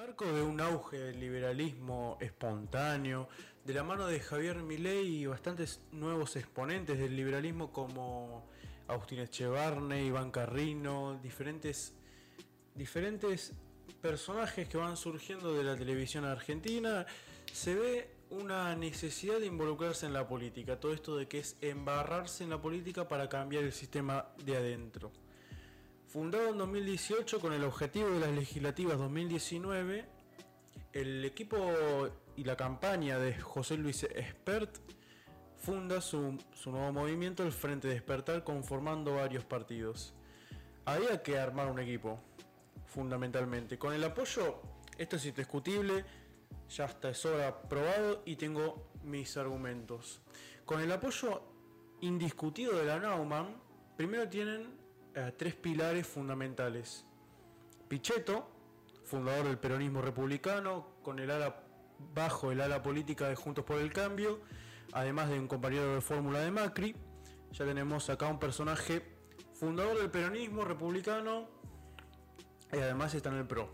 marco de un auge del liberalismo espontáneo, de la mano de Javier Milei y bastantes nuevos exponentes del liberalismo como Agustín Echevarne, Iván Carrino, diferentes, diferentes personajes que van surgiendo de la televisión argentina, se ve una necesidad de involucrarse en la política, todo esto de que es embarrarse en la política para cambiar el sistema de adentro. Fundado en 2018 con el objetivo de las legislativas 2019, el equipo y la campaña de José Luis Espert funda su, nuevo movimiento, el Frente Despertar, conformando varios partidos. Había que armar un equipo, fundamentalmente. Con el apoyo, esto es indiscutible, ya está, es hora probado y tengo mis argumentos. Con el apoyo indiscutido de la Naumann, primero tienen eh, tres pilares fundamentales. Pichetto, fundador del peronismo republicano, con el ala bajo el ala política de Juntos por el Cambio, además de un compañero de fórmula de Macri. Ya tenemos acá un personaje fundador del peronismo republicano y además está en el PRO.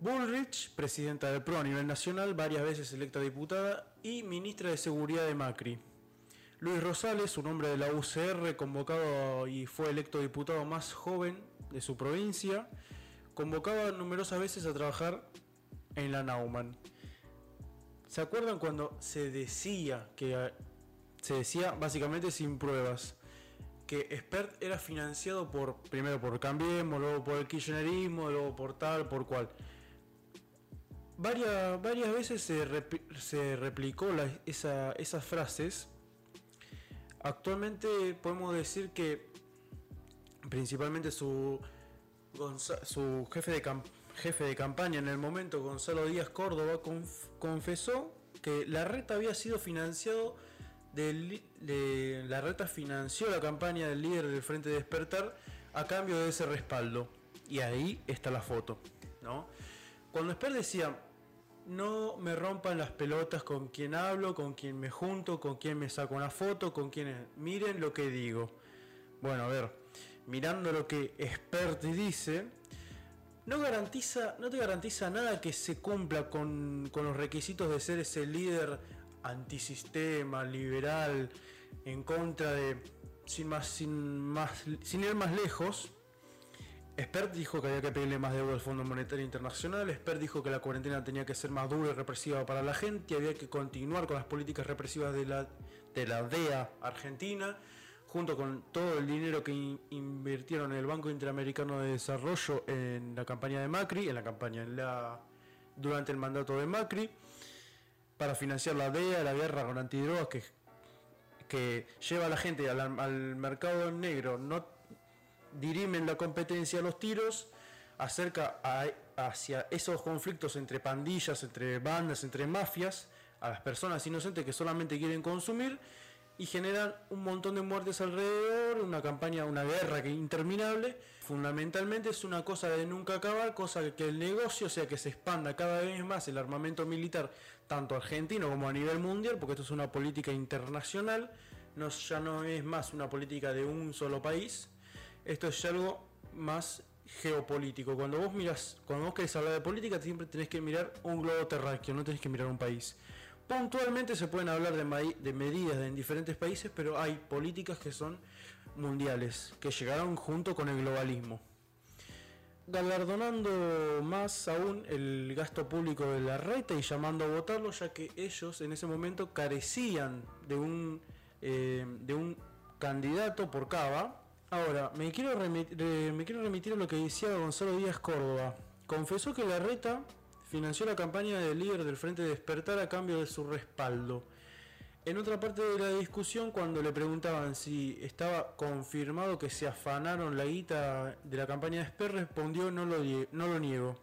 Bullrich, presidenta del PRO a nivel nacional, varias veces electa diputada y ministra de Seguridad de Macri. Luis Rosales, un hombre de la UCR, convocado y fue electo diputado más joven de su provincia, convocaba numerosas veces a trabajar en la Naumann. ¿Se acuerdan cuando se decía que se decía básicamente sin pruebas que Expert era financiado por primero por Cambiemos, luego por el kirchnerismo, luego por tal, por cual? Varias, varias veces se, replicó esas frases Actualmente podemos decir que principalmente su, su jefe, de jefe de campaña en el momento, Gonzalo Díaz Córdoba, confesó que la reta había sido financiado de, la reta financió la campaña del líder del Frente Despertar a cambio de ese respaldo. Y ahí está la foto. ¿no? Cuando Esper decía, no me rompan las pelotas con quien hablo, con quien me junto, con quien me saco una foto, con quienes miren lo que digo. Bueno, a ver, mirando lo que Expert dice, no garantiza, no te garantiza nada que se cumpla con, con los requisitos de ser ese líder antisistema, liberal, en contra de, sin más, sin más, sin ir más lejos, Expert dijo que había que pedirle más deuda al Fondo Monetario Internacional. Expert dijo que la cuarentena tenía que ser más dura y represiva para la gente. Había que continuar con las políticas represivas de la, de la DEA argentina, junto con todo el dinero que invirtieron en el Banco Interamericano de Desarrollo en la campaña de Macri, en la campaña en la, durante el mandato de Macri, para financiar la DEA, la guerra con antidrogas que, que lleva a la gente al, al mercado negro. No dirimen la competencia a los tiros acerca hacia esos conflictos entre pandillas, entre bandas, entre mafias, a las personas inocentes que solamente quieren consumir y generan un montón de muertes alrededor, una campaña, una guerra que interminable. Fundamentalmente es una cosa de nunca acabar, cosa que el negocio, o sea, que se expanda cada vez más el armamento militar, tanto argentino como a nivel mundial, porque esto es una política internacional, no, ya no es más una política de un solo país, esto es algo más geopolítico. Cuando vos miras, cuando vos querés hablar de política, siempre tenés que mirar un globo terráqueo, no tenés que mirar un país. Puntualmente se pueden hablar de, medidas en diferentes países, pero hay políticas que son mundiales, que llegaron junto con el globalismo. Galardonando más aún el gasto público de la reta y llamando a votarlo, ya que ellos en ese momento carecían de un, eh, de un candidato por cava Ahora, me quiero, remitir, me quiero remitir a lo que decía Gonzalo Díaz Córdoba. Confesó que la reta financió la campaña del líder del Frente Despertar a cambio de su respaldo. En otra parte de la discusión, cuando le preguntaban si estaba confirmado que se afanaron la guita de la campaña de Esper, respondió no lo, no lo niego.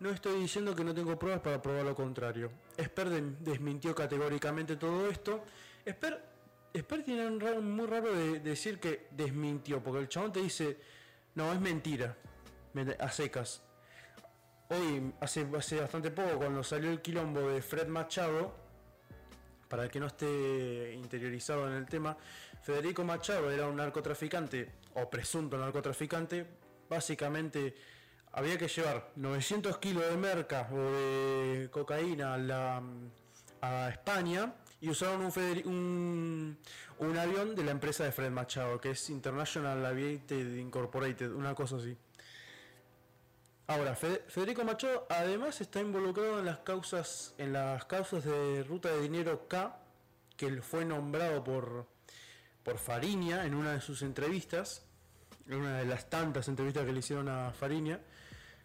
No estoy diciendo que no tengo pruebas para probar lo contrario. Esper desmintió categóricamente todo esto. Esper Esper tiene un raro, muy raro de, decir que desmintió, porque el chabón te dice, no, es mentira, a secas. Hoy, hace, hace bastante poco, cuando salió el quilombo de Fred Machado, para el que no esté interiorizado en el tema, Federico Machado era un narcotraficante, o presunto narcotraficante, básicamente había que llevar 900 kilos de merca o de cocaína a, la, a España y usaron un, un, avión de la empresa de Fred Machado, que es International Aviated Incorporated, una cosa así. Ahora, Federico Machado además está involucrado en las causas, en las causas de ruta de dinero K, que fue nombrado por, por Fariña en una de sus entrevistas, en una de las tantas entrevistas que le hicieron a Fariña,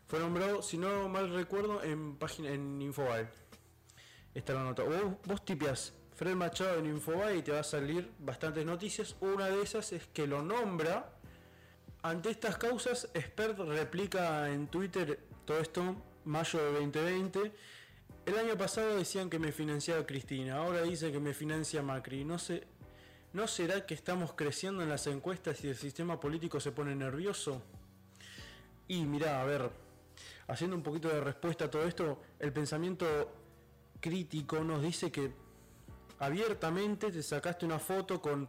fue nombrado, si no mal recuerdo, en página en Infobae. Está la nota. Vos, vos Fred Machado en Infobae y te va a salir bastantes noticias. Una de esas es que lo nombra. Ante estas causas, Expert replica en Twitter todo esto, mayo de 2020. El año pasado decían que me financiaba Cristina, ahora dice que me financia Macri. No ¿no será que estamos creciendo en las encuestas y el sistema político se pone nervioso? Y mira, a ver, haciendo un poquito de respuesta a todo esto, el pensamiento crítico nos dice que abiertamente te sacaste una foto con,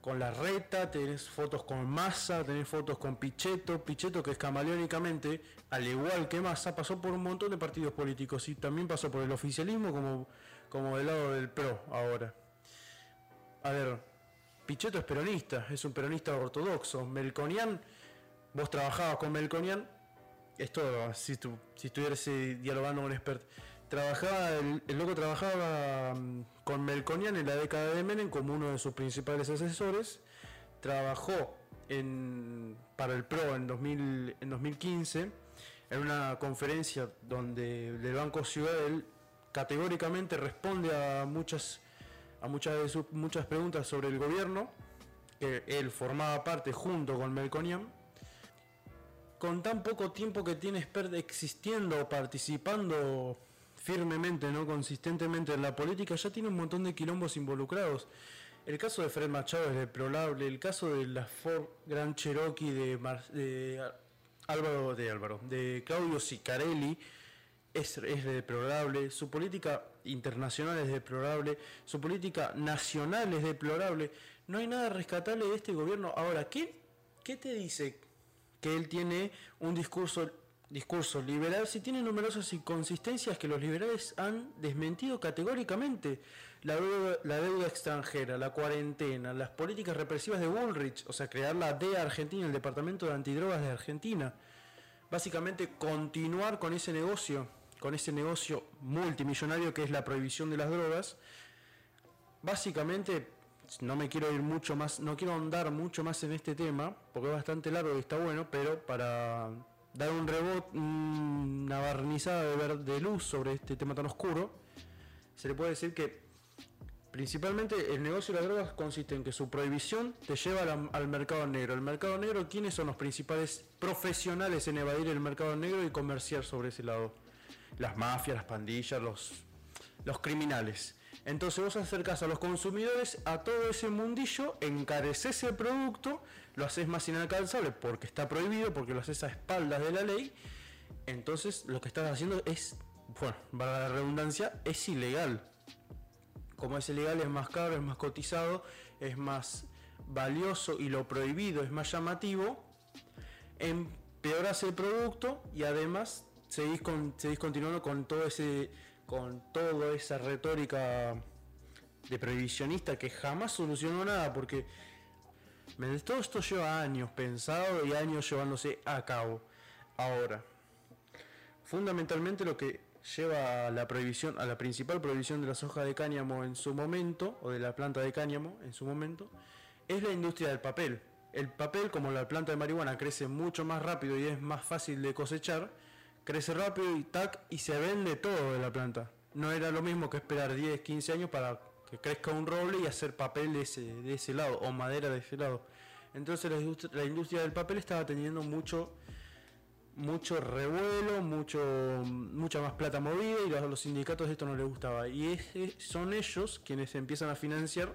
con la reta, tenés fotos con Massa, tenés fotos con Pichetto, Pichetto que es camaleónicamente, al igual que Massa, pasó por un montón de partidos políticos y también pasó por el oficialismo como, como del lado del PRO ahora. A ver, Pichetto es peronista, es un peronista ortodoxo. Melconian, vos trabajabas con Melconian, esto si, tu, si estuvieras dialogando con un trabajaba, el, loco trabajaba mm, con Melconian en la década de Menem como uno de sus principales asesores. Trabajó en, para el PRO en, 2000, en 2015 en una conferencia donde el Banco Ciudad categóricamente responde a muchas, a muchas, de sus, muchas preguntas sobre el gobierno, que él formaba parte junto con Melconian. Con tan poco tiempo que tiene Expert existiendo, participando firmemente, no consistentemente en la política, ya tiene un montón de quilombos involucrados. El caso de Fred Machado es deplorable, el caso de la Ford Gran Cherokee de, Álvaro de Álvaro, de Claudio Sicarelli es, es deplorable, su política internacional es deplorable, su política nacional es deplorable. No hay nada rescatable de este gobierno. Ahora, ¿qué, qué te dice que él tiene un discurso discurso liberal si tiene numerosas inconsistencias que los liberales han desmentido categóricamente. La deuda, la deuda, extranjera, la cuarentena, las políticas represivas de Bullrich, o sea, crear la DEA Argentina, el Departamento de Antidrogas de Argentina. Básicamente continuar con ese negocio, con ese negocio multimillonario que es la prohibición de las drogas. Básicamente, no me quiero ir mucho más, no quiero ahondar mucho más en este tema, porque es bastante largo y está bueno, pero para dar un rebote, una barnizada de, de luz sobre este tema tan oscuro, se le puede decir que principalmente el negocio de las drogas consiste en que su prohibición te lleva al, mercado negro. El mercado negro, ¿quiénes son los principales profesionales en evadir el mercado negro y comerciar sobre ese lado? Las mafias, las pandillas, los, los criminales. Entonces vos acercás a los consumidores a todo ese mundillo, encareces el producto, lo haces más inalcanzable porque está prohibido, porque lo haces a espaldas de la ley. Entonces lo que estás haciendo es, bueno, para la redundancia, es ilegal. Como es ilegal es más caro, es más cotizado, es más valioso y lo prohibido es más llamativo, empeoras el producto y además seguís, seguís continuando con todo ese con toda esa retórica de prohibicionista que jamás solucionó nada, porque todo esto lleva años pensado y años llevándose a cabo. Ahora, fundamentalmente lo que lleva a la prohibición, a la principal prohibición de la soja de cáñamo en su momento, o de la planta de cáñamo en su momento, es la industria del papel. El papel, como la planta de marihuana, crece mucho más rápido y es más fácil de cosechar, crece rápido y tac, y se vende todo de la planta. No era lo mismo que esperar 10, 15 años para crezca un roble y hacer papel de ese, de ese lado, o madera de ese lado. Entonces la industria, del papel estaba teniendo mucho mucho revuelo, mucho, mucha más plata movida y a los sindicatos esto no les gustaba. Y son ellos quienes empiezan a financiar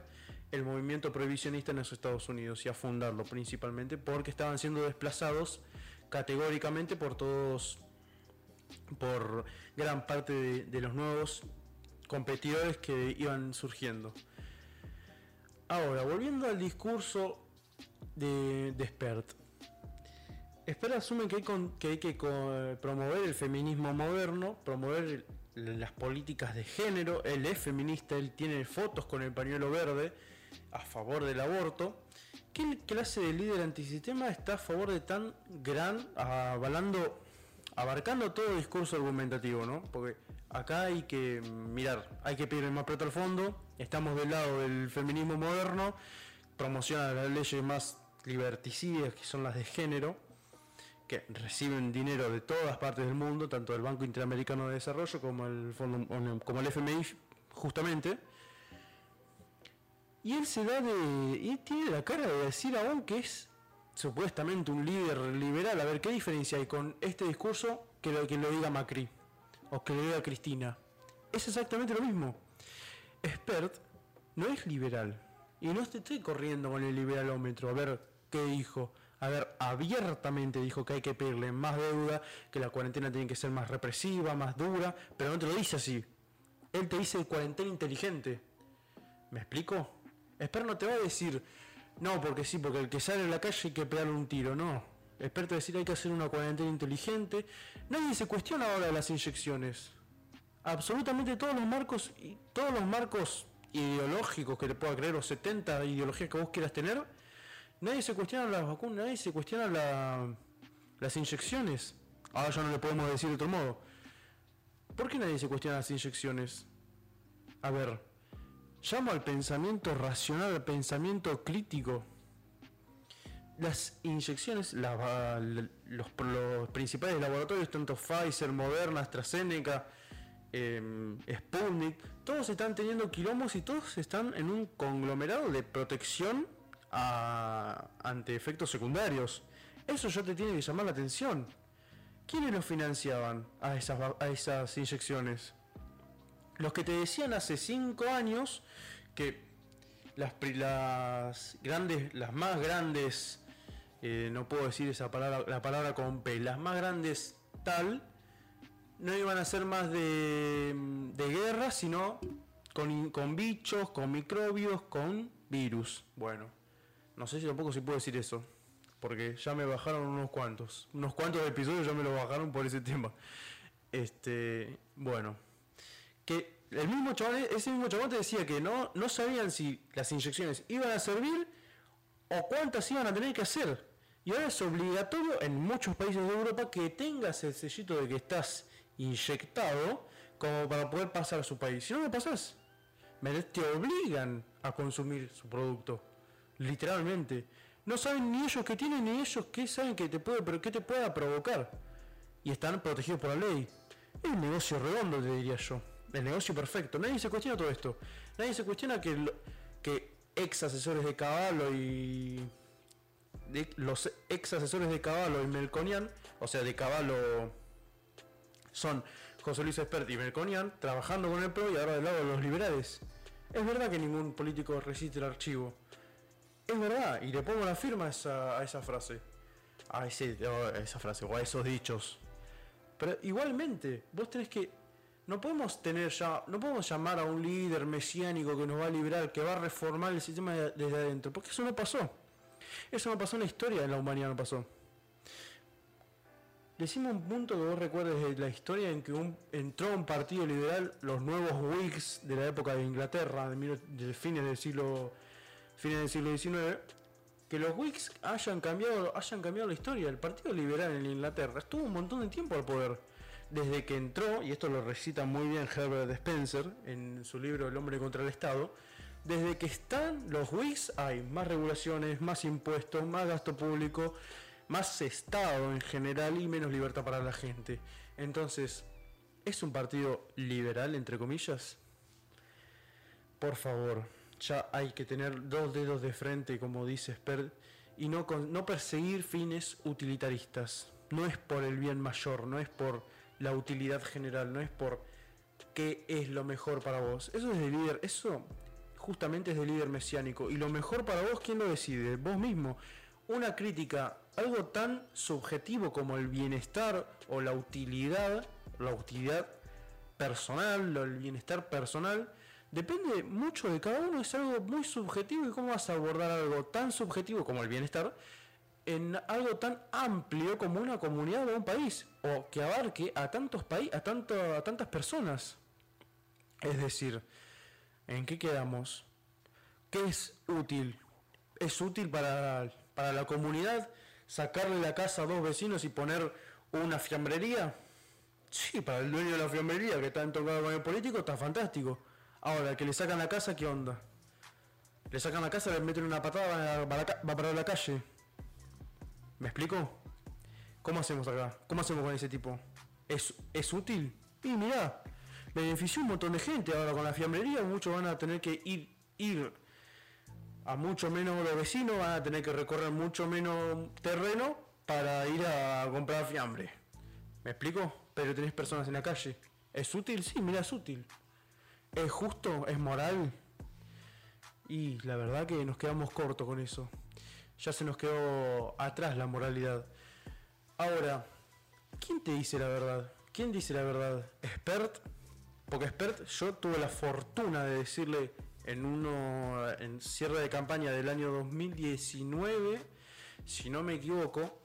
el movimiento prohibicionista en los Estados Unidos y a fundarlo principalmente porque estaban siendo desplazados categóricamente por todos por gran parte de, los nuevos competidores que iban surgiendo. Ahora, volviendo al discurso de, de Spert. Espera asume que hay, que, hay que promover el feminismo moderno, promover las políticas de género. Él es feminista, él tiene fotos con el pañuelo verde a favor del aborto. ¿Qué clase de líder antisistema está a favor de tan gran, avalando, abarcando todo el discurso argumentativo, ¿no? Porque acá hay que mirar, hay que pedir más plata al fondo, estamos del lado del feminismo moderno, promociona las leyes más liberticidas que son las de género, que reciben dinero de todas partes del mundo, tanto del Banco Interamericano de Desarrollo como el Fondo, como el FMI, justamente y él se da de. Y tiene la cara de decir aún que es supuestamente un líder liberal. A ver, ¿qué diferencia hay con este discurso que lo que lo diga Macri? O que lo diga Cristina. Es exactamente lo mismo. Expert no es liberal. Y no estoy corriendo con el liberalómetro. A ver qué dijo. A ver, abiertamente dijo que hay que pedirle más deuda, que la cuarentena tiene que ser más represiva, más dura, pero no te lo dice así. Él te dice cuarentena inteligente. ¿Me explico? Espero no te va a decir, no, porque sí, porque el que sale a la calle hay que pegarle un tiro, no. Espero te decir hay que hacer una cuarentena inteligente. Nadie se cuestiona ahora las inyecciones. Absolutamente todos los marcos, todos los marcos ideológicos que le pueda creer, o 70 ideologías que vos quieras tener, nadie se cuestiona las vacunas, nadie se cuestiona las inyecciones. Ahora ya no le podemos decir de otro modo. ¿Por qué nadie se cuestiona las inyecciones? A ver, Llamo al pensamiento racional, al pensamiento crítico. Las inyecciones, los, principales laboratorios, tanto Pfizer, Moderna, AstraZeneca, em, Sputnik, todos están teniendo quilombos y todos están en un conglomerado de protección ante efectos secundarios. Eso ya te tiene que llamar la atención. ¿Quiénes los financiaban a esas, a esas inyecciones? Los que te decían hace 5 años que las, las grandes, las más grandes, eh, no puedo decir esa palabra, la palabra con P, las más grandes tal, no iban a ser más de, de guerra, sino con, con bichos, con microbios, con virus. Bueno, no sé si tampoco se puede decir eso, porque ya me bajaron unos cuantos, unos cuantos episodios ya me lo bajaron por ese tema. Este, bueno que el mismo chabón, ese mismo chabón te decía que no, no sabían si las inyecciones iban a servir o cuántas iban a tener que hacer. Y ahora es obligatorio en muchos países de Europa que tengas el sellito de que estás inyectado como para poder pasar a su país. Si no lo pasas, te obligan a consumir su producto. Literalmente. No saben ni ellos qué tienen ni ellos qué saben que te puede, pero qué te pueda provocar. Y están protegidos por la ley. Es un negocio redondo, te diría yo el negocio perfecto. Nadie se cuestiona todo esto. Nadie se cuestiona que, que ex asesores de Caballo y. los ex asesores de Caballo y Melconian, o sea, de Caballo son José Luis Espert y Melconian, trabajando con el PRO y ahora del lado de los liberales. Es verdad que ningún político resiste el archivo. Es verdad, y le pongo la firma a esa, a esa frase. A, ese, a esa frase, o a esos dichos. Pero igualmente, vos tenés que no podemos tener ya, no podemos llamar a un líder mesiánico que nos va a liberar, que va a reformar el sistema desde adentro, porque eso no pasó. Eso no pasó en la historia de la humanidad, no pasó. Decimos un punto que vos recuerdes de la historia en que entró un partido liberal, los nuevos Whigs de la época de Inglaterra, de, fines del siglo fines del siglo XIX, que los Whigs hayan cambiado, hayan cambiado la historia. El Partido Liberal en Inglaterra estuvo un montón de tiempo al poder desde que entró, y esto lo recita muy bien Herbert Spencer en su libro El hombre contra el Estado, desde que están los Whigs hay más regulaciones, más impuestos, más gasto público, más Estado en general y menos libertad para la gente. Entonces, ¿es un partido liberal, entre comillas? Por favor, ya hay que tener dos dedos de frente, como dice Spert, y no, no perseguir fines utilitaristas. No es por el bien mayor, no es por la utilidad general, no es por qué es lo mejor para vos. Eso es de líder, eso justamente es de líder mesiánico. Y lo mejor para vos, ¿quién lo decide? Vos mismo. Una crítica, algo tan subjetivo como el bienestar o la utilidad, la utilidad personal, el bienestar personal, depende mucho de cada uno, es algo muy subjetivo y cómo vas a abordar algo tan subjetivo como el bienestar en algo tan amplio como una comunidad o un país, o que abarque a tantos países, a, a tantas personas. Es decir, ¿en qué quedamos? ¿Qué es útil? ¿Es útil para, para la comunidad sacarle la casa a dos vecinos y poner una fiambrería? Sí, para el dueño de la fiambrería que está tocado con el político está fantástico. Ahora, que le sacan la casa, ¿qué onda? Le sacan la casa, le meten una patada, va, va para la calle. ¿Me explico? ¿Cómo hacemos acá? ¿Cómo hacemos con ese tipo? ¿Es, es útil? Y mirá, benefició un montón de gente. Ahora con la fiambrería muchos van a tener que ir, ir a mucho menos los vecinos, van a tener que recorrer mucho menos terreno para ir a comprar fiambre. ¿Me explico? Pero tenés personas en la calle. ¿Es útil? Sí, mira, es útil. ¿Es justo? ¿Es moral? Y la verdad que nos quedamos cortos con eso ya se nos quedó atrás la moralidad. Ahora, ¿quién te dice la verdad? ¿Quién dice la verdad? ¿Expert? Expert, yo tuve la fortuna de decirle en uno en cierre de campaña del año 2019, si no me equivoco,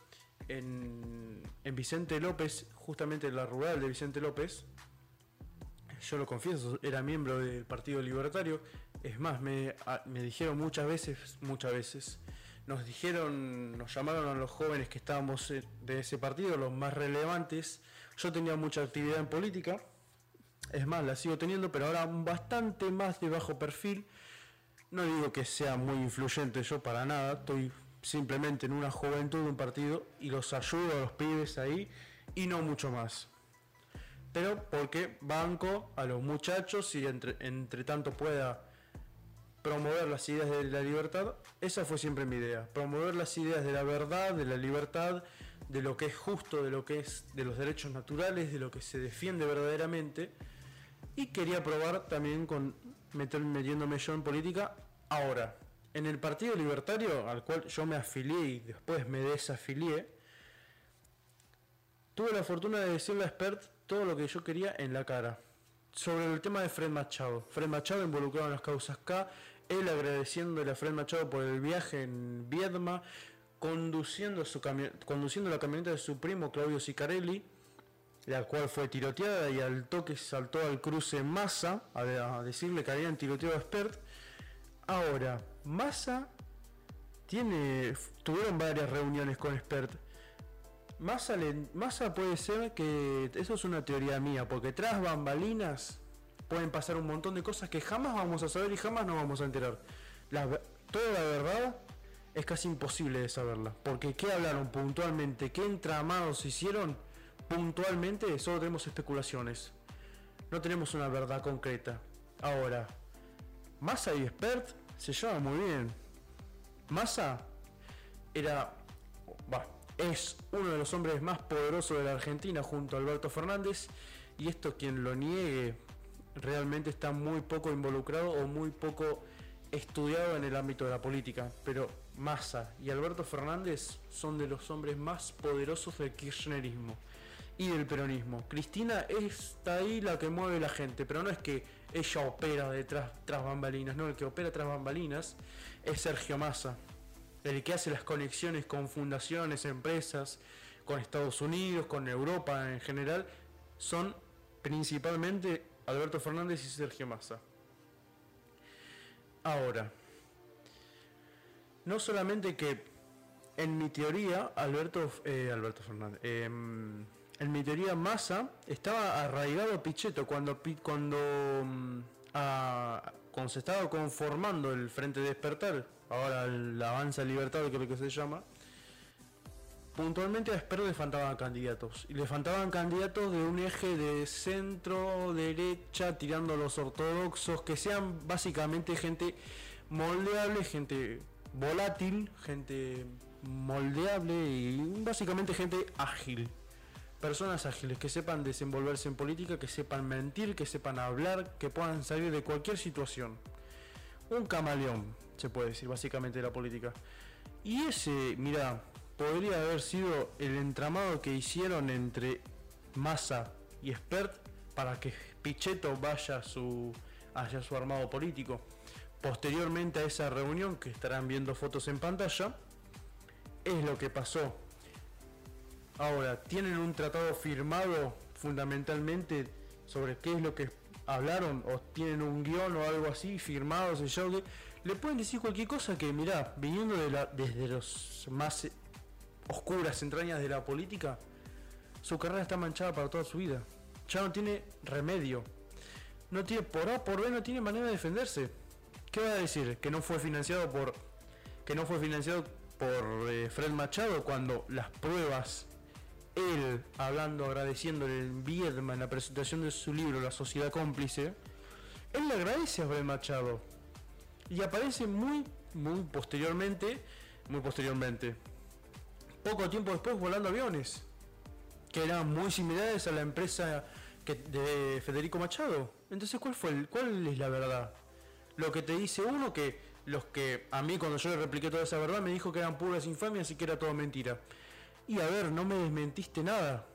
en, en Vicente López, justamente en la rural de Vicente López, yo lo confieso, era miembro del Partido Libertario. Es más, me, me dijeron muchas veces, muchas veces, nos dijeron, nos llamaron a los jóvenes que estábamos de ese partido, los más relevantes. Yo tenía mucha actividad en política, es más, la sigo teniendo, pero ahora bastante más de bajo perfil. No digo que sea muy influyente yo para nada, estoy simplemente en una juventud de un partido y los ayudo a los pibes ahí y no mucho más. Pero porque banco a los muchachos y entre, entre tanto pueda promover las ideas de la libertad, esa fue siempre mi idea, promover las ideas de la verdad, de la libertad, de lo que es justo, de lo que es de los derechos naturales, de lo que se defiende verdaderamente. Y quería probar también con meter, metiéndome yo en política ahora. En el Partido Libertario, al cual yo me afilié y después me desafilié, tuve la fortuna de decirle a Expert todo lo que yo quería en la cara. Sobre el tema de Fred Machado. Fred Machado involucrado en las causas K, él agradeciéndole a Fred Machado por el viaje en Viedma, conduciendo, su conduciendo la camioneta de su primo Claudio Sicarelli, la cual fue tiroteada y al toque saltó al cruce Massa a, decirle que habían tiroteado a Spert. Ahora, Massa tiene, tuvieron varias reuniones con Spert. Massa, Massa puede ser que, eso es una teoría mía, porque tras bambalinas pueden pasar un montón de cosas que jamás vamos a saber y jamás nos vamos a enterar. toda la verdad es casi imposible de saberla. Porque qué hablaron puntualmente, qué entramados hicieron puntualmente, solo tenemos especulaciones. No tenemos una verdad concreta. Ahora, Massa y Expert se llevan muy bien. Massa era, es uno de los hombres más poderosos de la Argentina junto a Alberto Fernández. Y esto quien lo niegue realmente está muy poco involucrado o muy poco estudiado en el ámbito de la política, pero Massa y Alberto Fernández son de los hombres más poderosos del kirchnerismo y del peronismo. Cristina está ahí la que mueve la gente, pero no es que ella opera detrás tras bambalinas, no, el que opera tras bambalinas es Sergio Massa, el que hace las conexiones con fundaciones, empresas, con Estados Unidos, con Europa en general, son principalmente Alberto Fernández y Sergio Massa. Ahora, no solamente que en mi teoría Alberto, eh, Alberto Fernández, em, en mi teoría Massa estaba arraigado a Pichetto cuando, cuando, mm, cuando se estaba conformando el Frente Despertar, ahora el Avanza Libertad, creo que se llama, puntualmente a Esper le faltaban candidatos. Y le faltaban candidatos de un eje de centro, derecha, tirando a los ortodoxos, que sean básicamente gente moldeable, gente volátil, gente moldeable y básicamente gente ágil. Personas ágiles que sepan desenvolverse en política, que sepan mentir, que sepan hablar, que puedan salir de cualquier situación. Un camaleón, se puede decir básicamente de la política. Y ese, mira, podría haber sido el entramado que hicieron entre Massa y Spert para que Pichetto vaya su, hacia su armado político. Posteriormente a esa reunión, que estarán viendo fotos en pantalla, es lo que pasó. Ahora, ¿tienen un tratado firmado fundamentalmente sobre qué es lo que hablaron? ¿O tienen un guion o algo así firmado, sellado? Le pueden decir cualquier cosa que, mirá, viniendo de la, desde los más oscuras entrañas de la política, su carrera está manchada para toda su vida. Ya no tiene remedio. No tiene, por A, por B, no tiene manera de defenderse. ¿Qué va a decir? Que no fue financiado por. Que no fue financiado por eh, Fred Machado cuando las pruebas. Él hablando, agradeciéndole en Viedma en la presentación de su libro La Sociedad Cómplice. Él le agradece a Fred Machado. Y aparece muy, muy posteriormente. Muy posteriormente. Poco tiempo después volando aviones. Que eran muy similares a la empresa de Federico Machado. Entonces, ¿cuál fue el, cuál es la verdad? Lo que te dice uno que los que a mí cuando yo le repliqué toda esa verdad me dijo que eran puras infamias y que era todo mentira. Y a ver, no me desmentiste nada.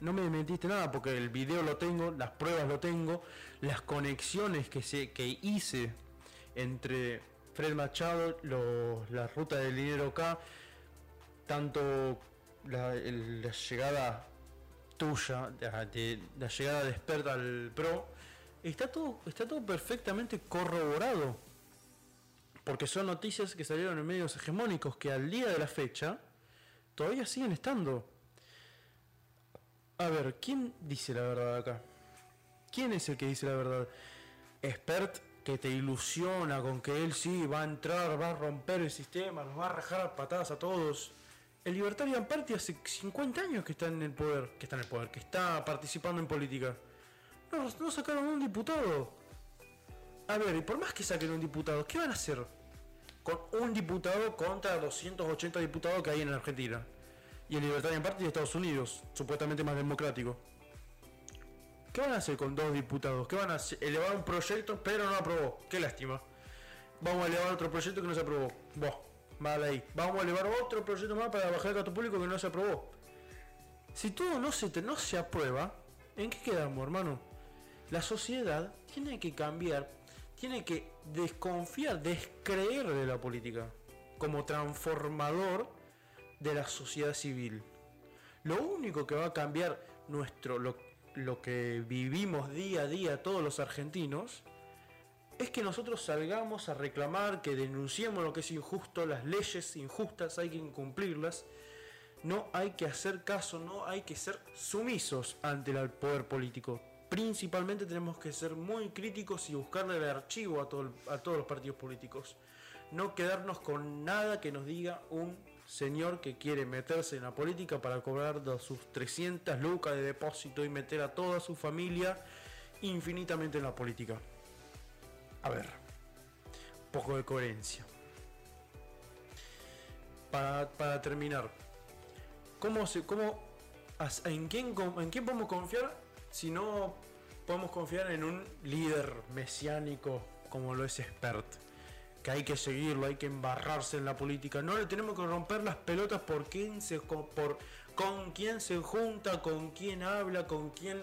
No me desmentiste nada porque el video lo tengo, las pruebas lo tengo, las conexiones que, se, que hice entre Fred Machado, la ruta del dinero acá, tanto la, la llegada tuya, de, la llegada de Expert al Pro, está todo, está todo perfectamente corroborado. Porque son noticias que salieron en medios hegemónicos que al día de la fecha todavía siguen estando. A ver, ¿quién dice la verdad acá? ¿Quién es el que dice la verdad? Expert que te ilusiona con que él sí va a entrar, va a romper el sistema, nos va a rajar patadas a todos. El Libertarian Party hace 50 años que está en el poder, que está en el poder, que está participando en política. No, no sacaron un diputado. A ver, y por más que saquen un diputado, ¿qué van a hacer? Con un diputado contra 280 diputados que hay en Argentina. Y el Libertarian Party de Estados Unidos, supuestamente más democrático. ¿Qué van a hacer con dos diputados? ¿Qué van a hacer? Elevar un proyecto, pero no aprobó. Qué lástima. Vamos a elevar otro proyecto que no se aprobó. Vale ahí. Vamos a elevar otro proyecto más para bajar el gasto público que no se aprobó. Si todo no se, no se aprueba, ¿en qué quedamos, hermano? La sociedad tiene que cambiar, tiene que desconfiar, descreer de la política como transformador de la sociedad civil. Lo único que va a cambiar nuestro, lo, lo que vivimos día a día todos los argentinos, es que nosotros salgamos a reclamar, que denunciemos lo que es injusto, las leyes injustas hay que incumplirlas, no hay que hacer caso, no hay que ser sumisos ante el poder político. Principalmente tenemos que ser muy críticos y buscarle el archivo a, a todos los partidos políticos. No quedarnos con nada que nos diga un señor que quiere meterse en la política para cobrar sus 300 lucas de depósito y meter a toda su familia infinitamente en la política. A ver, poco de coherencia. Para, terminar, ¿cómo se, cómo, en, quién, ¿en quién podemos confiar si no podemos confiar en un líder mesiánico como lo es Expert? Que hay que seguirlo, hay que embarrarse en la política. No le tenemos que romper las pelotas por quién se, por, con quién se junta, con quién habla, con quién,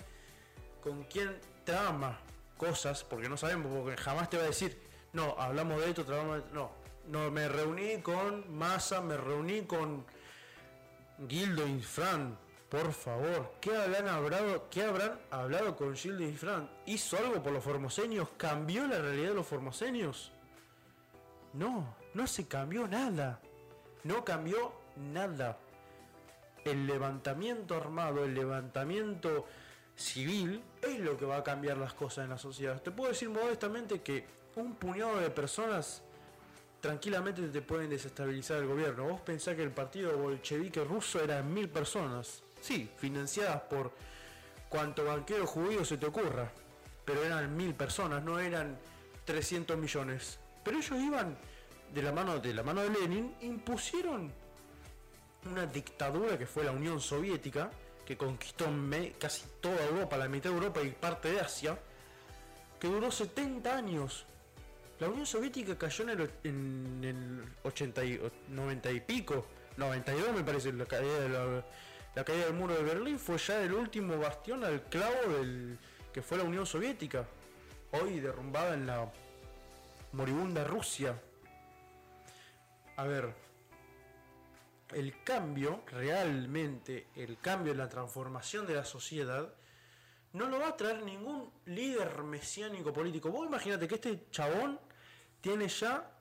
con quién trama cosas, porque no sabemos, porque jamás te va a decir, no, hablamos de esto, trabajamos de No, no, me reuní con Massa, me reuní con Gildo y Fran. Por favor, ¿qué habrán hablado, qué habrán hablado con Gildo y Fran? ¿Hizo algo por los formoseños? ¿Cambió la realidad de los formoseños? No, no se cambió nada. No cambió nada. El levantamiento armado, el levantamiento civil es lo que va a cambiar las cosas en la sociedad. Te puedo decir modestamente que un puñado de personas tranquilamente te pueden desestabilizar el gobierno. Vos pensás que el partido bolchevique ruso era mil personas. Sí, financiadas por cuanto banquero judío se te ocurra. Pero eran mil personas, no eran 300 millones. Pero ellos iban de la mano de la mano de Lenin, impusieron una dictadura que fue la Unión Soviética que conquistó casi toda Europa, la mitad de Europa y parte de Asia, que duró 70 años. La Unión Soviética cayó en el, en el 80 y, 90 y pico, 92 me parece, la caída, de la, caída del muro de Berlín fue ya el último bastión al clavo del que fue la Unión Soviética, hoy derrumbada en la moribunda Rusia. A ver, el cambio, realmente el cambio, la transformación de la sociedad, no lo va a traer ningún líder mesiánico político. Vos imagínate que este chabón tiene ya,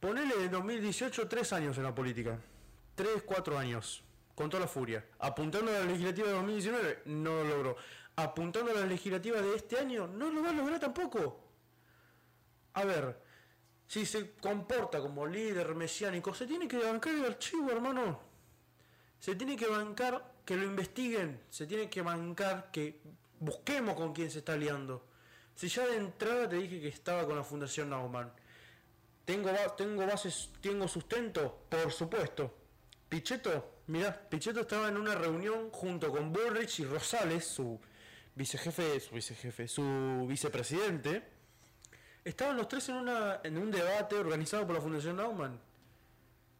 ponele de 2018 tres años en la política. Tres, cuatro años. Con toda la furia. Apuntando a la legislativa de 2019, no lo logró. Apuntando a la legislativa de este año, no lo va a lograr tampoco. A ver, si se comporta como líder mesiánico, se tiene que bancar el archivo, hermano. Se tiene que bancar que lo investiguen. Se tiene que bancar que busquemos con quién se está liando. Si ya de entrada te dije que estaba con la Fundación Naumann. ¿Tengo, tengo bases, tengo sustento? Por supuesto. Pichetto, mira, Pichetto estaba en una reunión junto con Bullrich y Rosales, su vicejefe, su vicejefe, su vicepresidente. Estaban los tres en, una, en un debate organizado por la Fundación Naumann.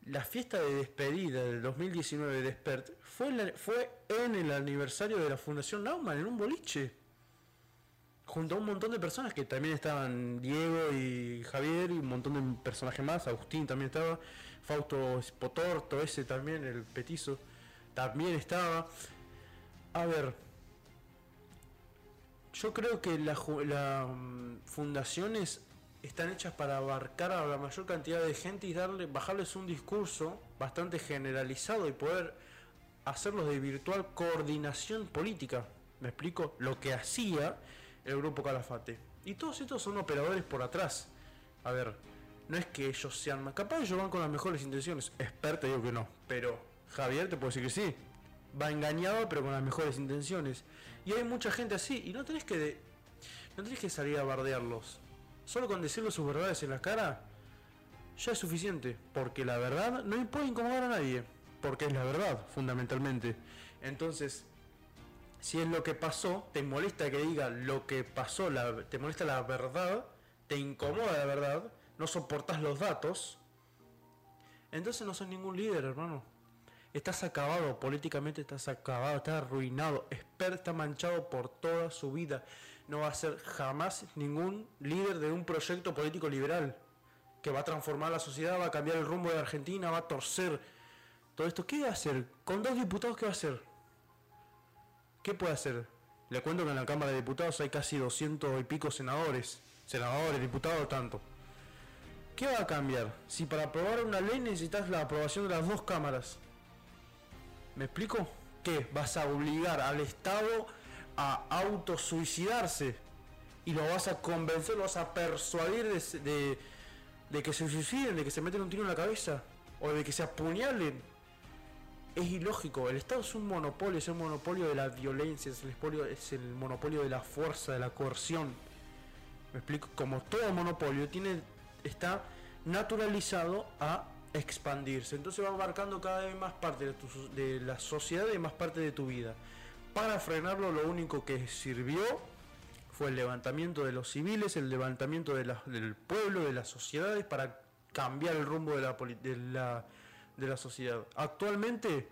La fiesta de despedida del 2019 de Spert fue, fue en el aniversario de la Fundación Naumann, en un boliche. Junto a un montón de personas que también estaban Diego y Javier y un montón de personajes más. Agustín también estaba. Fausto Potorto, ese también, el petizo, también estaba. A ver, yo creo que las la, mm, fundaciones están hechas para abarcar a la mayor cantidad de gente y darle, bajarles un discurso bastante generalizado y poder hacerlos de virtual coordinación política. ¿Me explico? Lo que hacía el grupo Calafate. Y todos estos son operadores por atrás. A ver, no es que ellos sean más. Capaz ellos van con las mejores intenciones. Experto digo que no. Pero Javier te puede decir que sí. Va engañado pero con las mejores intenciones. Y hay mucha gente así. Y no tenés que. no tenés que salir a bardearlos. Solo con decirle sus verdades en la cara. Ya es suficiente. Porque la verdad no puede incomodar a nadie. Porque es la verdad, fundamentalmente. Entonces, si es lo que pasó, te molesta que diga lo que pasó, te molesta la verdad, te incomoda la verdad, no soportas los datos, entonces no sos ningún líder, hermano. Estás acabado, políticamente estás acabado, estás arruinado. Está manchado por toda su vida. No va a ser jamás ningún líder de un proyecto político liberal que va a transformar la sociedad, va a cambiar el rumbo de Argentina, va a torcer todo esto. ¿Qué va a hacer? Con dos diputados, ¿qué va a hacer? ¿Qué puede hacer? Le cuento que en la Cámara de Diputados hay casi 200 y pico senadores. Senadores, diputados, tanto. ¿Qué va a cambiar? Si para aprobar una ley necesitas la aprobación de las dos cámaras. ¿Me explico? ¿Qué? ¿Vas a obligar al Estado a autosuicidarse? Y lo vas a convencer, lo vas a persuadir de, que se suiciden, de que se meten un tiro en la cabeza. O de que se apuñalen es ilógico. El Estado es un monopolio, es el monopolio de la violencia, es el monopolio de la fuerza, de la coerción. Me explico, como todo monopolio tiene, está naturalizado a expandirse. Entonces va abarcando cada vez más parte de, de la sociedad y más parte de tu vida. Para frenarlo lo único que sirvió fue el levantamiento de los civiles, el levantamiento de del pueblo, de las sociedades, para cambiar el rumbo de la, de la de la sociedad. Actualmente,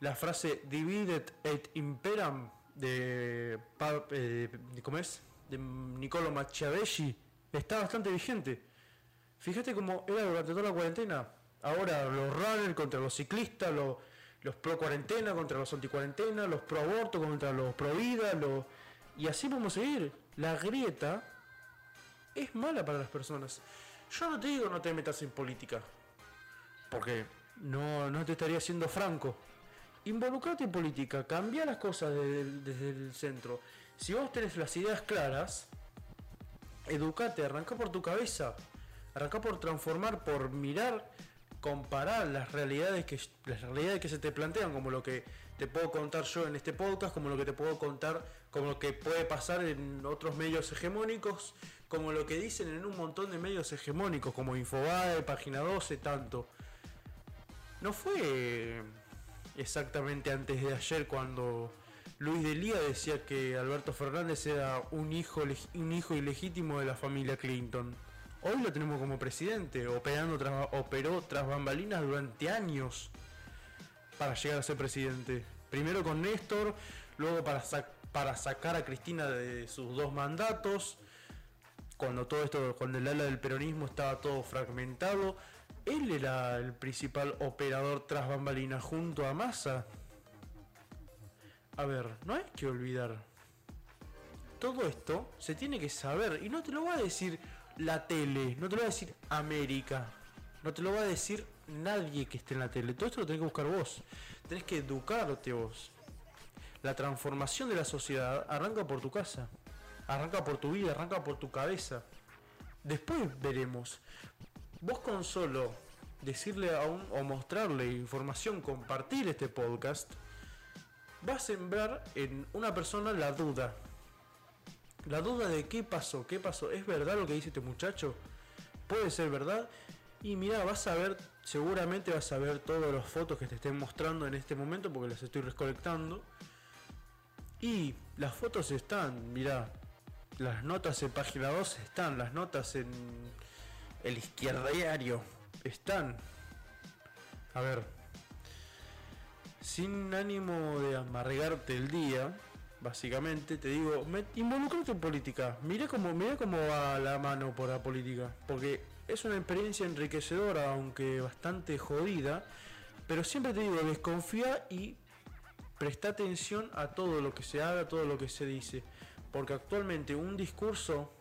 la frase divided et imperam de, eh, ¿cómo de Niccolo Machiavelli está bastante vigente. Fíjate cómo era durante toda la cuarentena. Ahora los runners contra los ciclistas, los, pro cuarentena contra los anti cuarentena, los pro aborto contra los pro vida, los... y así vamos a seguir. La grieta es mala para las personas. Yo no te digo no te metas en política, porque no, no te estaría siendo franco. Involucrate en política, cambia las cosas desde el, centro. Si vos tenés las ideas claras, educate, arranca por tu cabeza, arranca por transformar, por mirar, comparar las realidades que las realidades que se te plantean, como lo que te puedo contar yo en este podcast, como lo que te puedo contar, como lo que puede pasar en otros medios hegemónicos, como lo que dicen en un montón de medios hegemónicos, como Infobae, Página 12, tanto. No fue exactamente antes de ayer cuando Luis Delía decía que Alberto Fernández era un hijo, un hijo ilegítimo de la familia Clinton. Hoy lo tenemos como presidente, operando operó tras bambalinas durante años para llegar a ser presidente. Primero con Néstor, luego para, para sacar a Cristina de sus dos mandatos, cuando todo esto, cuando el ala del peronismo estaba todo fragmentado, él era el principal operador tras bambalina junto a Massa. A ver, no hay que olvidar. Todo esto se tiene que saber y no te lo va a decir la tele, no te lo va a decir América, no te lo va a decir nadie que esté en la tele. Todo esto lo tenés que buscar vos. Tenés que educarte vos. La transformación de la sociedad arranca por tu casa, arranca por tu vida, arranca por tu cabeza. Después veremos. Vos con solo decirle a un o mostrarle información, compartir este podcast, va a sembrar en una persona la duda. La duda de qué pasó, qué pasó, ¿es verdad lo que dice este muchacho? ¿Puede ser verdad? Y mira, vas a ver, seguramente vas a ver todas las fotos que te estén mostrando en este momento porque las estoy recolectando. Y las fotos están, mira, las notas en página 2 están, las notas en el izquierdiario están. A ver, sin ánimo de amargarte el día, básicamente te digo, involucrate en política. Mira cómo, mira cómo va la mano por la política, porque es una experiencia enriquecedora, aunque bastante jodida, pero siempre te digo, desconfía y presta atención a todo lo que se haga, todo lo que se dice, porque actualmente un discurso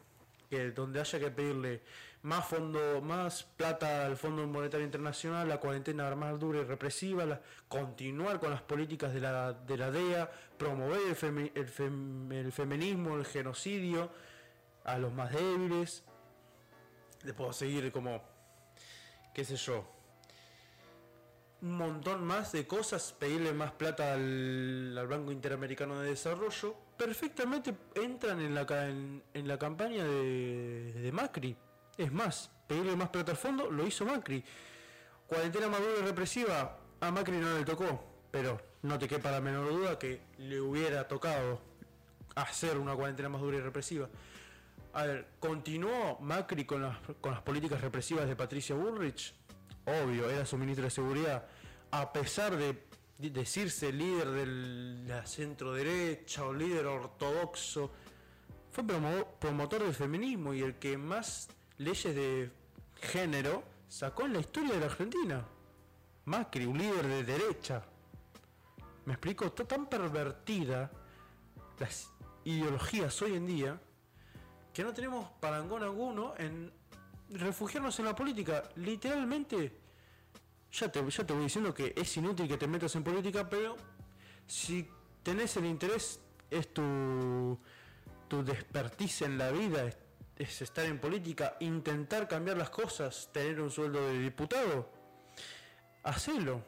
que donde haya que pedirle más fondo, más plata al Fondo Monetario Internacional, la cuarentena más dura y represiva, continuar con las políticas de la, de la DEA, promover el, el, feminismo, el genocidio a los más débiles. Le puedo seguir como, qué sé yo, un montón más de cosas, pedirle más plata al, Banco Interamericano de Desarrollo, perfectamente entran en la, en, la campaña de, de Macri. Es más, pedirle más plata al fondo lo hizo Macri. Cuarentena madura y represiva, a Macri no le tocó, pero no te quepa la menor duda que le hubiera tocado hacer una cuarentena más dura y represiva. A ver, ¿continuó Macri con las, con las políticas represivas de Patricia Bullrich? Obvio, era su ministro de Seguridad. A pesar de decirse líder de la centro derecha o líder ortodoxo, fue promotor del feminismo y el que más leyes de género sacó en la historia de la Argentina. Macri, un líder de derecha. Me explico, está tan pervertida las ideologías hoy en día que no tenemos parangón alguno en refugiarnos en la política. Literalmente, ya te, ya te voy diciendo que es inútil que te metas en política, pero si tenés el interés, es tu, tu despertice en la vida, es estar en política, intentar cambiar las cosas, tener un sueldo de diputado, hacelo.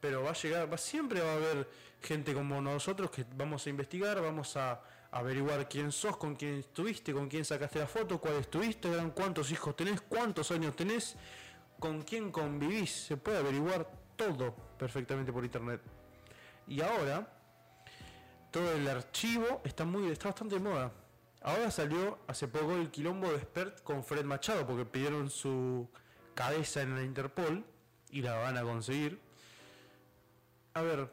Pero va a llegar, va, siempre va a haber gente como nosotros que vamos a investigar, vamos a averiguar quién sos, con quién estuviste, con quién sacaste la foto, cuál estuviste, cuántos hijos tenés, cuántos años tenés, con quién convivís. Se puede averiguar todo perfectamente por internet. Y ahora, todo el archivo está muy, está bastante de moda. Ahora salió hace poco el quilombo de Spert con Fred Machado porque pidieron su cabeza en la Interpol y la van a conseguir. A ver,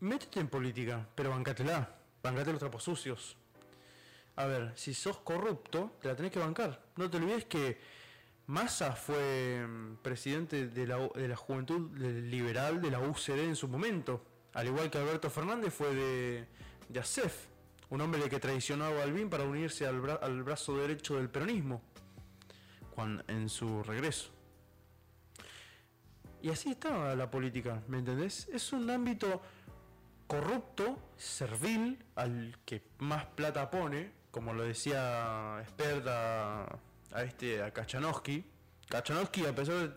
métete en política, pero bancatela, bancate los trapos sucios. A ver, si sos corrupto, te la tenés que bancar. No te olvides que Massa fue mm, presidente de la, de la Juventud Liberal de la UCD en su momento, al igual que Alberto Fernández fue de, de ASEF un hombre que traicionó a Balbín para unirse al, brazo derecho del peronismo en su regreso. Y así está la política, ¿me entendés? Es un ámbito corrupto, servil, al que más plata pone, como lo decía experta a, este a Kachanowski. Kachanowski, a pesar de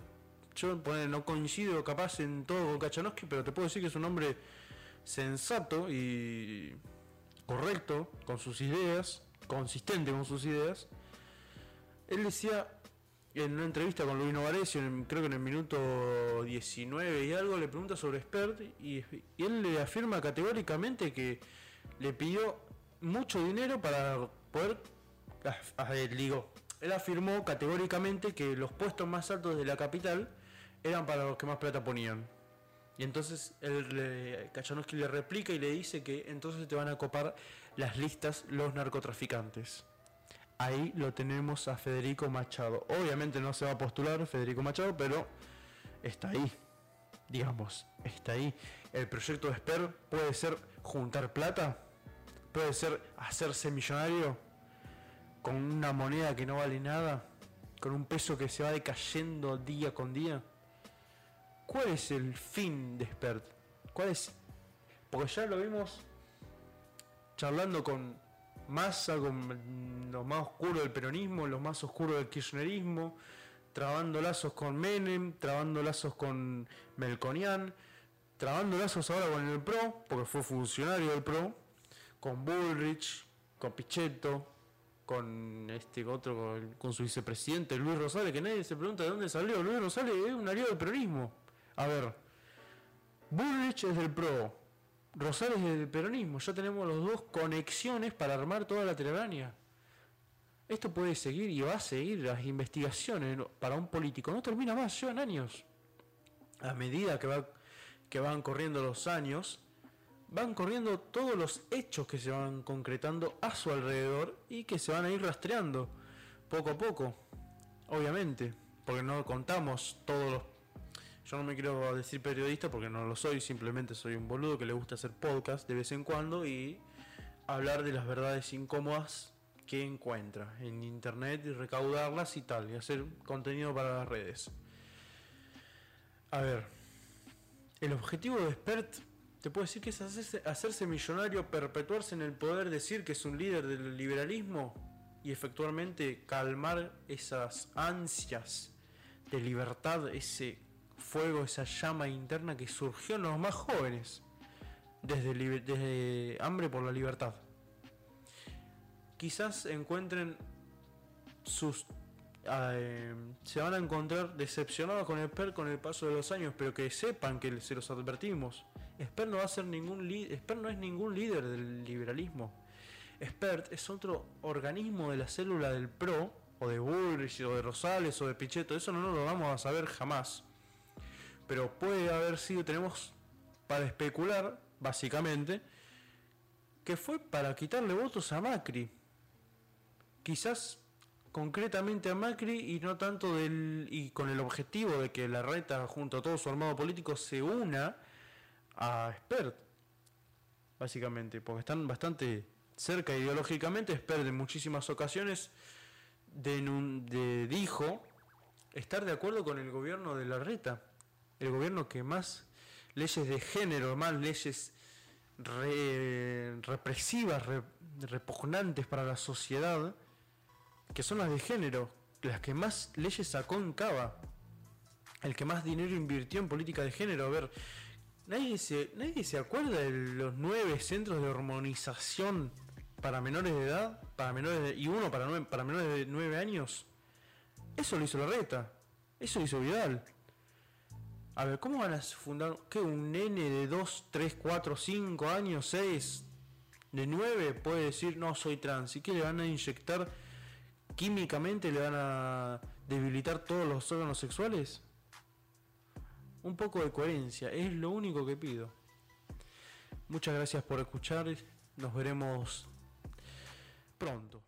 yo no coincido capaz en todo con Kachanowski, pero te puedo decir que es un hombre sensato y correcto con sus ideas, consistente con sus ideas. Él decía en una entrevista con Luis Novarecio, creo que en el minuto 19 y algo, le pregunta sobre Spert y, él le afirma categóricamente que le pidió mucho dinero para poder, a, digo, él afirmó categóricamente que los puestos más altos de la capital eran para los que más plata ponían. Y entonces el Kachanowski le replica y le dice que entonces te van a copar las listas los narcotraficantes. Ahí lo tenemos a Federico Machado. Obviamente no se va a postular Federico Machado, pero está ahí. Digamos, está ahí. El proyecto de Sper puede ser juntar plata, puede ser hacerse millonario con una moneda que no vale nada, con un peso que se va decayendo día con día. ¿Cuál es el fin de Spert? ¿Cuál es? Porque ya lo vimos charlando con Massa, con lo más oscuro del peronismo, lo más oscuro del kirchnerismo, trabando lazos con Menem, trabando lazos con Melconian, trabando lazos ahora con el PRO, porque fue funcionario del PRO, con Bullrich, con Pichetto, con este otro, con, su vicepresidente Luis Rosales, que nadie se pregunta de dónde salió. Luis Rosales es un aliado del peronismo. A ver, Bullrich es del PRO, Rosales es del peronismo. Ya tenemos los dos conexiones para armar toda la telaraña. Esto puede seguir y va a seguir. Las investigaciones para un político no termina más, llevan años. A medida que, va, que van corriendo los años, van corriendo todos los hechos que se van concretando a su alrededor y que se van a ir rastreando poco a poco, obviamente, porque no contamos todos los... No me quiero decir periodista porque no lo soy, simplemente soy un boludo que le gusta hacer podcast de vez en cuando y hablar de las verdades incómodas que encuentra en internet y recaudarlas y tal, y hacer contenido para las redes. A ver, el objetivo de Expert te puedo decir que es hacerse, millonario, perpetuarse en el poder, decir que es un líder del liberalismo y efectualmente calmar esas ansias de libertad, ese fuego, esa llama interna que surgió en los más jóvenes desde, hambre por la libertad. Quizás encuentren sus eh, se van a encontrar decepcionados con el PER con el paso de los años, pero que sepan que se los advertimos. Esper no va a ser ningún Esper no es ningún líder del liberalismo. Expert es otro organismo de la célula del PRO, o de Bullrich, o de Rosales, o de Pichetto, eso no lo vamos a saber jamás. Pero puede haber sido, tenemos para especular, básicamente, que fue para quitarle votos a Macri. Quizás concretamente a Macri y no tanto del y con el objetivo de que la reta junto a todo su armado político se una a Spert, básicamente, porque están bastante cerca ideológicamente. Spert en muchísimas ocasiones de, dijo estar de acuerdo con el gobierno de la reta, el gobierno que más leyes de género, más leyes represivas, repugnantes para la sociedad, que son las de género, las que más leyes sacó en Cava, el que más dinero invirtió en política de género. A ver, Nadie se, nadie se acuerda de los nueve centros de hormonización para menores de edad, para menores y uno para, para menores de nueve años. Eso lo hizo la reta, eso lo hizo Vidal. A ver, ¿cómo van a fundar que un nene de 2, 3, 4, 5 años, 6, de 9 puede decir no soy trans? ¿Y que le van a inyectar químicamente? ¿Le van a debilitar todos los órganos sexuales? un poco de coherencia, es lo único que pido. Muchas gracias por escuchar, nos veremos pronto.